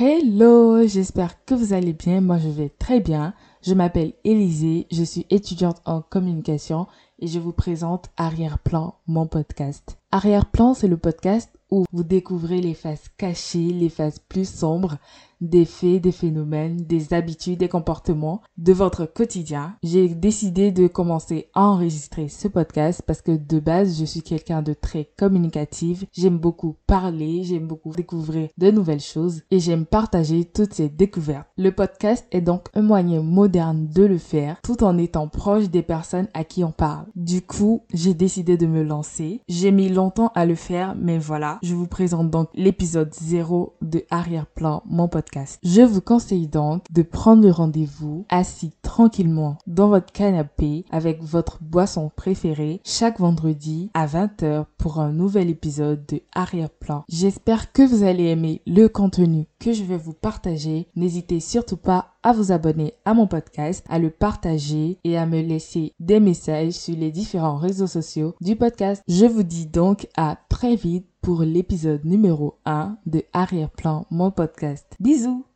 Hello, j'espère que vous allez bien. Moi, je vais très bien. Je m'appelle Élisée, je suis étudiante en communication et je vous présente Arrière-plan, mon podcast. Arrière-plan, c'est le podcast où vous découvrez les faces cachées, les faces plus sombres des faits, des phénomènes, des habitudes, des comportements de votre quotidien. J'ai décidé de commencer à enregistrer ce podcast parce que de base, je suis quelqu'un de très communicative. J'aime beaucoup parler, j'aime beaucoup découvrir de nouvelles choses et j'aime partager toutes ces découvertes. Le podcast est donc un moyen moderne de le faire tout en étant proche des personnes à qui on parle. Du coup, j'ai décidé de me lancer. J'ai mis longtemps à le faire, mais voilà. Je vous présente donc l'épisode 0 de Arrière-plan, mon podcast je vous conseille donc de prendre le rendez-vous assis tranquillement dans votre canapé avec votre boisson préférée chaque vendredi à 20h pour un nouvel épisode de Arrière-plan. J'espère que vous allez aimer le contenu que je vais vous partager. N'hésitez surtout pas à vous abonner à mon podcast, à le partager et à me laisser des messages sur les différents réseaux sociaux du podcast. Je vous dis donc à très vite pour l'épisode numéro 1 de Arrière-plan, mon podcast. Bisous